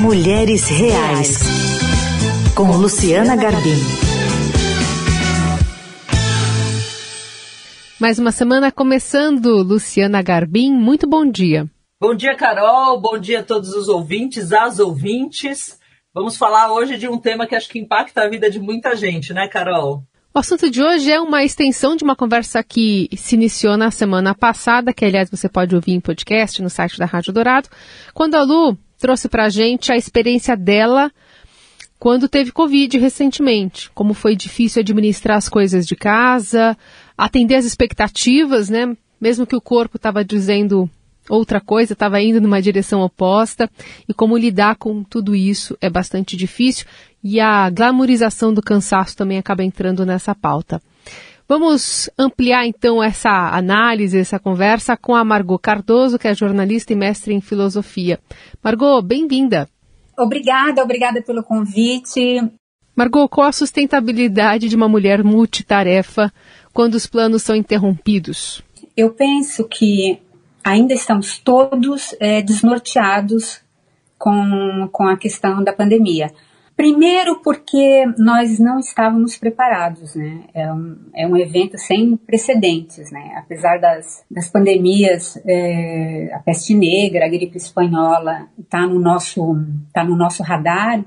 Mulheres Reais, com Luciana Garbim. Mais uma semana começando, Luciana Garbim, muito bom dia. Bom dia, Carol, bom dia a todos os ouvintes, as ouvintes. Vamos falar hoje de um tema que acho que impacta a vida de muita gente, né, Carol? O assunto de hoje é uma extensão de uma conversa que se iniciou na semana passada, que aliás você pode ouvir em podcast no site da Rádio Dourado, quando a Lu trouxe para a gente a experiência dela quando teve Covid recentemente, como foi difícil administrar as coisas de casa, atender as expectativas, né? Mesmo que o corpo estava dizendo outra coisa, estava indo numa direção oposta, e como lidar com tudo isso é bastante difícil, e a glamorização do cansaço também acaba entrando nessa pauta. Vamos ampliar então essa análise, essa conversa com a Margot Cardoso, que é jornalista e mestre em filosofia. Margot, bem-vinda. Obrigada, obrigada pelo convite. Margot, qual a sustentabilidade de uma mulher multitarefa quando os planos são interrompidos? Eu penso que ainda estamos todos é, desnorteados com, com a questão da pandemia. Primeiro, porque nós não estávamos preparados, né? É um, é um evento sem precedentes, né? Apesar das, das pandemias, é, a peste negra, a gripe espanhola, está no nosso, tá no nosso radar.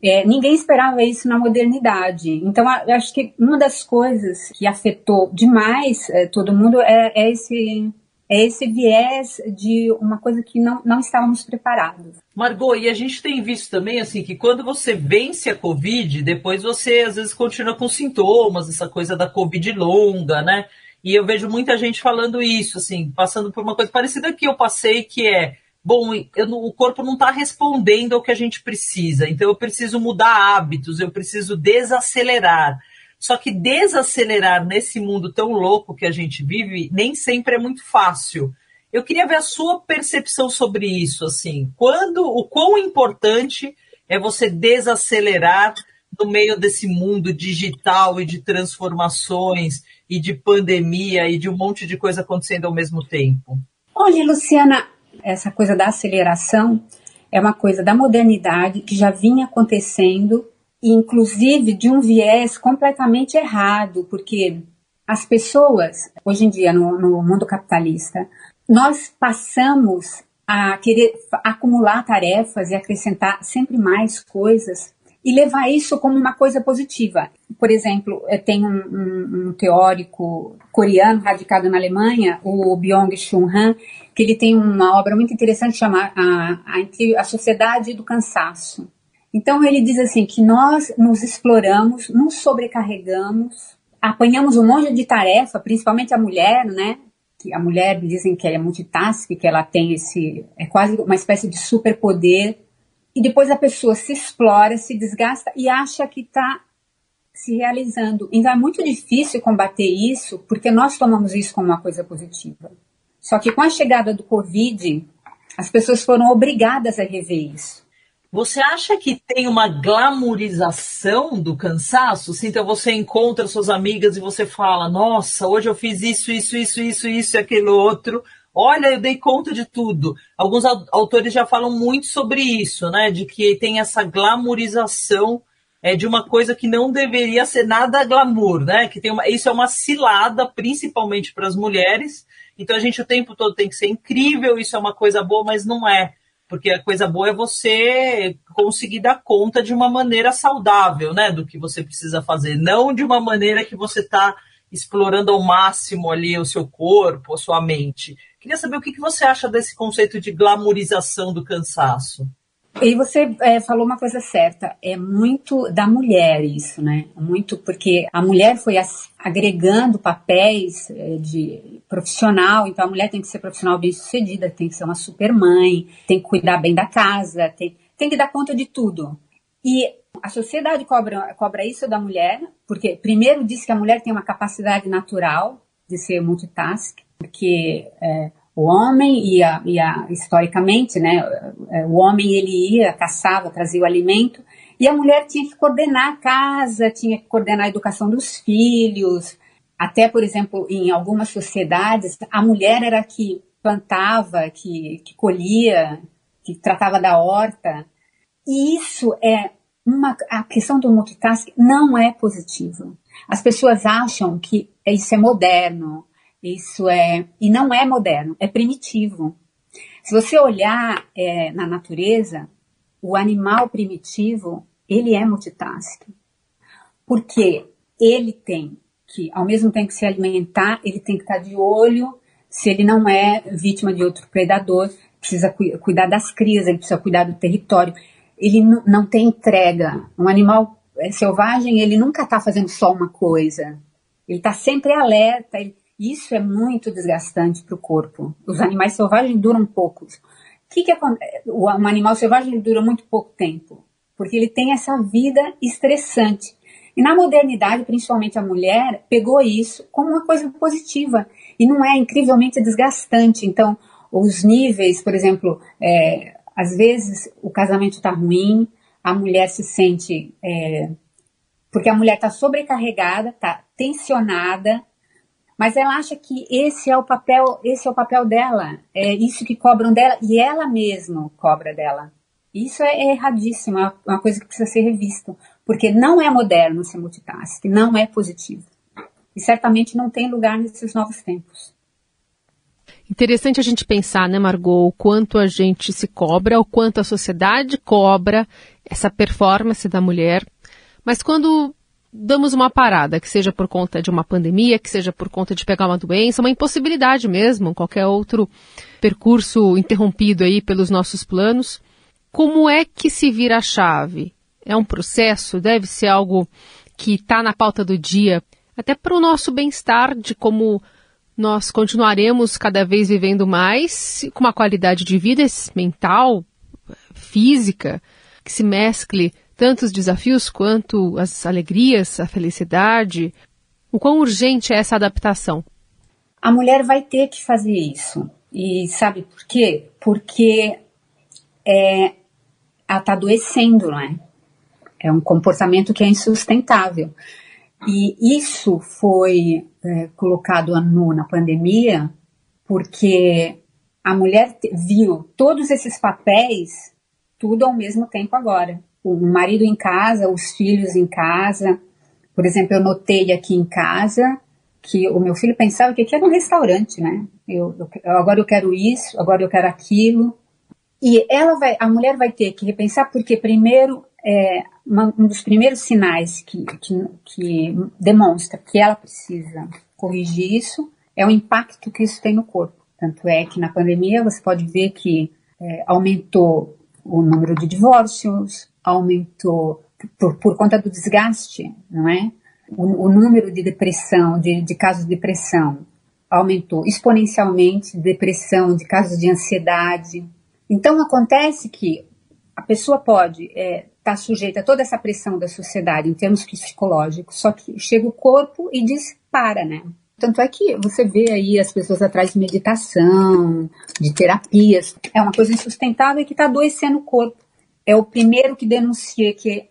É, ninguém esperava isso na modernidade. Então, eu acho que uma das coisas que afetou demais é, todo mundo é, é esse é esse viés de uma coisa que não, não estávamos preparados. Margot, e a gente tem visto também assim que quando você vence a Covid, depois você às vezes continua com sintomas, essa coisa da Covid longa, né? E eu vejo muita gente falando isso, assim, passando por uma coisa parecida que eu passei, que é bom, eu, o corpo não está respondendo ao que a gente precisa, então eu preciso mudar hábitos, eu preciso desacelerar. Só que desacelerar nesse mundo tão louco que a gente vive nem sempre é muito fácil. Eu queria ver a sua percepção sobre isso, assim. Quando, o quão importante é você desacelerar no meio desse mundo digital e de transformações e de pandemia e de um monte de coisa acontecendo ao mesmo tempo? Olha, Luciana, essa coisa da aceleração é uma coisa da modernidade que já vinha acontecendo inclusive de um viés completamente errado, porque as pessoas, hoje em dia, no, no mundo capitalista, nós passamos a querer acumular tarefas e acrescentar sempre mais coisas e levar isso como uma coisa positiva. Por exemplo, tem um, um, um, teórico coreano radicado na Alemanha, o Byung-Chul Han, que ele tem uma obra muito interessante chamada a, a, a Sociedade do Cansaço. Então ele diz assim que nós nos exploramos, nos sobrecarregamos, apanhamos um monte de tarefa, principalmente a mulher, né? Que a mulher dizem que ela é multitask, que ela tem esse é quase uma espécie de superpoder. E depois a pessoa se explora, se desgasta e acha que está se realizando. Então é muito difícil combater isso, porque nós tomamos isso como uma coisa positiva. Só que com a chegada do Covid, as pessoas foram obrigadas a rever isso. Você acha que tem uma glamorização do cansaço? Então você encontra suas amigas e você fala: Nossa, hoje eu fiz isso, isso, isso, isso, isso e aquilo outro. Olha, eu dei conta de tudo. Alguns autores já falam muito sobre isso, né? De que tem essa glamorização é, de uma coisa que não deveria ser nada glamour, né? Que tem uma, isso é uma cilada, principalmente para as mulheres. Então a gente o tempo todo tem que ser incrível, isso é uma coisa boa, mas não é porque a coisa boa é você conseguir dar conta de uma maneira saudável, né, do que você precisa fazer, não de uma maneira que você está explorando ao máximo ali o seu corpo, a sua mente. Queria saber o que, que você acha desse conceito de glamorização do cansaço. E você é, falou uma coisa certa, é muito da mulher isso, né? Muito porque a mulher foi agregando papéis é, de profissional, então a mulher tem que ser profissional bem sucedida, tem que ser uma super mãe, tem que cuidar bem da casa, tem, tem que dar conta de tudo. E a sociedade cobra, cobra isso da mulher, porque primeiro diz que a mulher tem uma capacidade natural de ser multitask, porque é, o homem ia, ia historicamente, né, o homem ele ia, caçava, trazia o alimento, e a mulher tinha que coordenar a casa, tinha que coordenar a educação dos filhos. Até, por exemplo, em algumas sociedades, a mulher era que plantava, que, que colhia, que tratava da horta. E isso é uma, a questão do multitasking não é positiva. As pessoas acham que isso é moderno, isso é. E não é moderno, é primitivo. Se você olhar é, na natureza, o animal primitivo, ele é multitasking. Porque ele tem que, ao mesmo tempo que se alimentar, ele tem que estar de olho se ele não é vítima de outro predador, precisa cu cuidar das crias, ele precisa cuidar do território. Ele não tem entrega. Um animal é, selvagem, ele nunca está fazendo só uma coisa. Ele está sempre alerta. Ele, isso é muito desgastante para o corpo. Os animais selvagens duram pouco. Que que um animal selvagem dura muito pouco tempo, porque ele tem essa vida estressante. E na modernidade, principalmente a mulher, pegou isso como uma coisa positiva e não é incrivelmente desgastante. Então, os níveis, por exemplo, é, às vezes o casamento está ruim, a mulher se sente. É, porque a mulher está sobrecarregada, está tensionada, mas ela acha que esse é o papel, esse é o papel dela, é isso que cobram dela e ela mesma cobra dela. Isso é erradíssimo, é uma coisa que precisa ser revista, porque não é moderno ser multitask, não é positivo. E certamente não tem lugar nesses novos tempos. Interessante a gente pensar, né, Margot, o quanto a gente se cobra, o quanto a sociedade cobra essa performance da mulher. Mas quando damos uma parada, que seja por conta de uma pandemia, que seja por conta de pegar uma doença, uma impossibilidade mesmo, qualquer outro percurso interrompido aí pelos nossos planos. Como é que se vira a chave? É um processo? Deve ser algo que está na pauta do dia, até para o nosso bem-estar, de como nós continuaremos cada vez vivendo mais, com uma qualidade de vida mental, física, que se mescle tanto os desafios quanto as alegrias, a felicidade. O quão urgente é essa adaptação? A mulher vai ter que fazer isso. E sabe por quê? Porque é, ela está adoecendo, não é? É um comportamento que é insustentável. E isso foi é, colocado a nu na pandemia porque a mulher viu todos esses papéis tudo ao mesmo tempo agora o marido em casa, os filhos em casa. Por exemplo, eu notei aqui em casa que o meu filho pensava que aqui era um restaurante, né? Eu, eu, agora eu quero isso, agora eu quero aquilo. E ela vai, a mulher vai ter que repensar porque primeiro é, uma, um dos primeiros sinais que, que, que demonstra que ela precisa corrigir isso é o impacto que isso tem no corpo. Tanto é que na pandemia você pode ver que é, aumentou o número de divórcios, aumentou por, por conta do desgaste, não é? O, o número de depressão, de, de casos de depressão, aumentou exponencialmente, depressão, de casos de ansiedade. Então acontece que a pessoa pode estar é, tá sujeita a toda essa pressão da sociedade em termos psicológicos, só que chega o corpo e dispara, né? Tanto é que você vê aí as pessoas atrás de meditação, de terapias. É uma coisa insustentável que está adoecendo o corpo é o primeiro que denuncia que,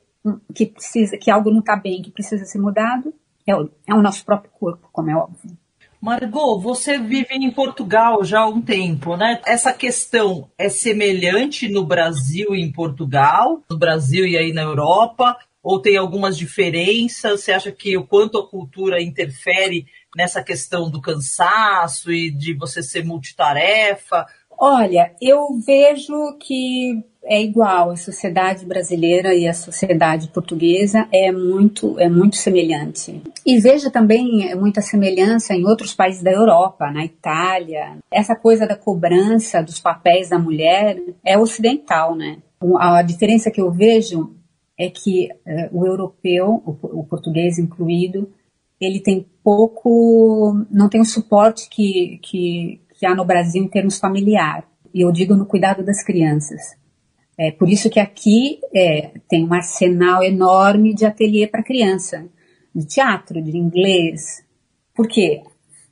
que, precisa, que algo não está bem, que precisa ser mudado, é o, é o nosso próprio corpo, como é óbvio. Margot, você vive em Portugal já há um tempo, né? Essa questão é semelhante no Brasil e em Portugal, no Brasil e aí na Europa, ou tem algumas diferenças? Você acha que o quanto a cultura interfere nessa questão do cansaço e de você ser multitarefa? Olha, eu vejo que é igual. A sociedade brasileira e a sociedade portuguesa é muito, é muito semelhante. E veja também muita semelhança em outros países da Europa, na Itália. Essa coisa da cobrança dos papéis da mulher é ocidental, né? A diferença que eu vejo é que uh, o europeu, o, o português incluído, ele tem pouco, não tem o suporte que, que, que há no Brasil em termos familiar. E eu digo no cuidado das crianças. É por isso que aqui é, tem um arsenal enorme de ateliê para criança, de teatro, de inglês. Porque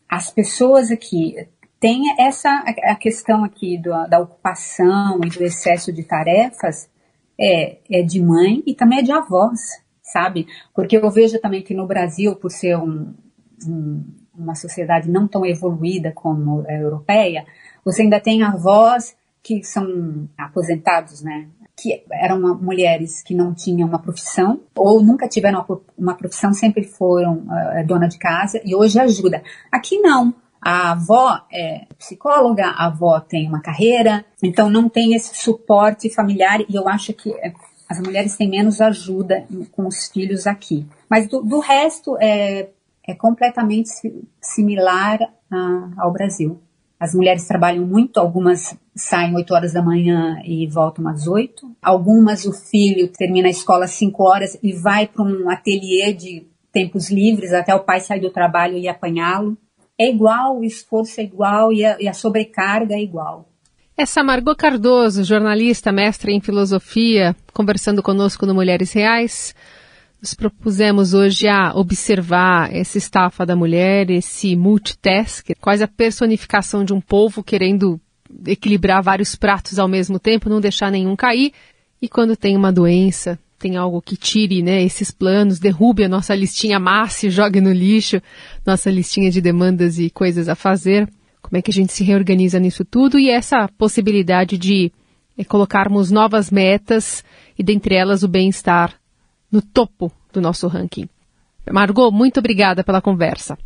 as pessoas aqui têm essa a questão aqui do, da ocupação e do excesso de tarefas é, é de mãe e também é de avós, sabe? Porque eu vejo também que no Brasil, por ser um, um, uma sociedade não tão evoluída como a europeia, você ainda tem avós que são aposentados, né? que eram mulheres que não tinham uma profissão ou nunca tiveram uma profissão, sempre foram uh, dona de casa e hoje ajuda. Aqui não. A avó é psicóloga, a avó tem uma carreira, então não tem esse suporte familiar e eu acho que é, as mulheres têm menos ajuda com os filhos aqui. Mas do, do resto é, é completamente similar a, ao Brasil. As mulheres trabalham muito, algumas saem 8 horas da manhã e voltam às 8. Algumas o filho termina a escola às 5 horas e vai para um ateliê de tempos livres até o pai sair do trabalho e apanhá-lo. É igual, o esforço é igual e a, e a sobrecarga é igual. Essa Margot Cardoso, jornalista, mestre em filosofia, conversando conosco no Mulheres Reais. Nos propusemos hoje a observar essa estafa da mulher, esse multitask, quase a personificação de um povo querendo equilibrar vários pratos ao mesmo tempo, não deixar nenhum cair. E quando tem uma doença, tem algo que tire né, esses planos, derrube a nossa listinha massa e jogue no lixo, nossa listinha de demandas e coisas a fazer como é que a gente se reorganiza nisso tudo e essa possibilidade de é, colocarmos novas metas e dentre elas o bem-estar no topo do nosso ranking. Margot, muito obrigada pela conversa.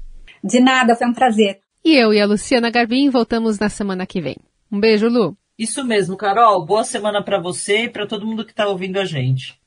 De nada, foi um prazer. E eu e a Luciana Garbim voltamos na semana que vem. Um beijo, Lu. Isso mesmo, Carol. Boa semana para você e para todo mundo que está ouvindo a gente.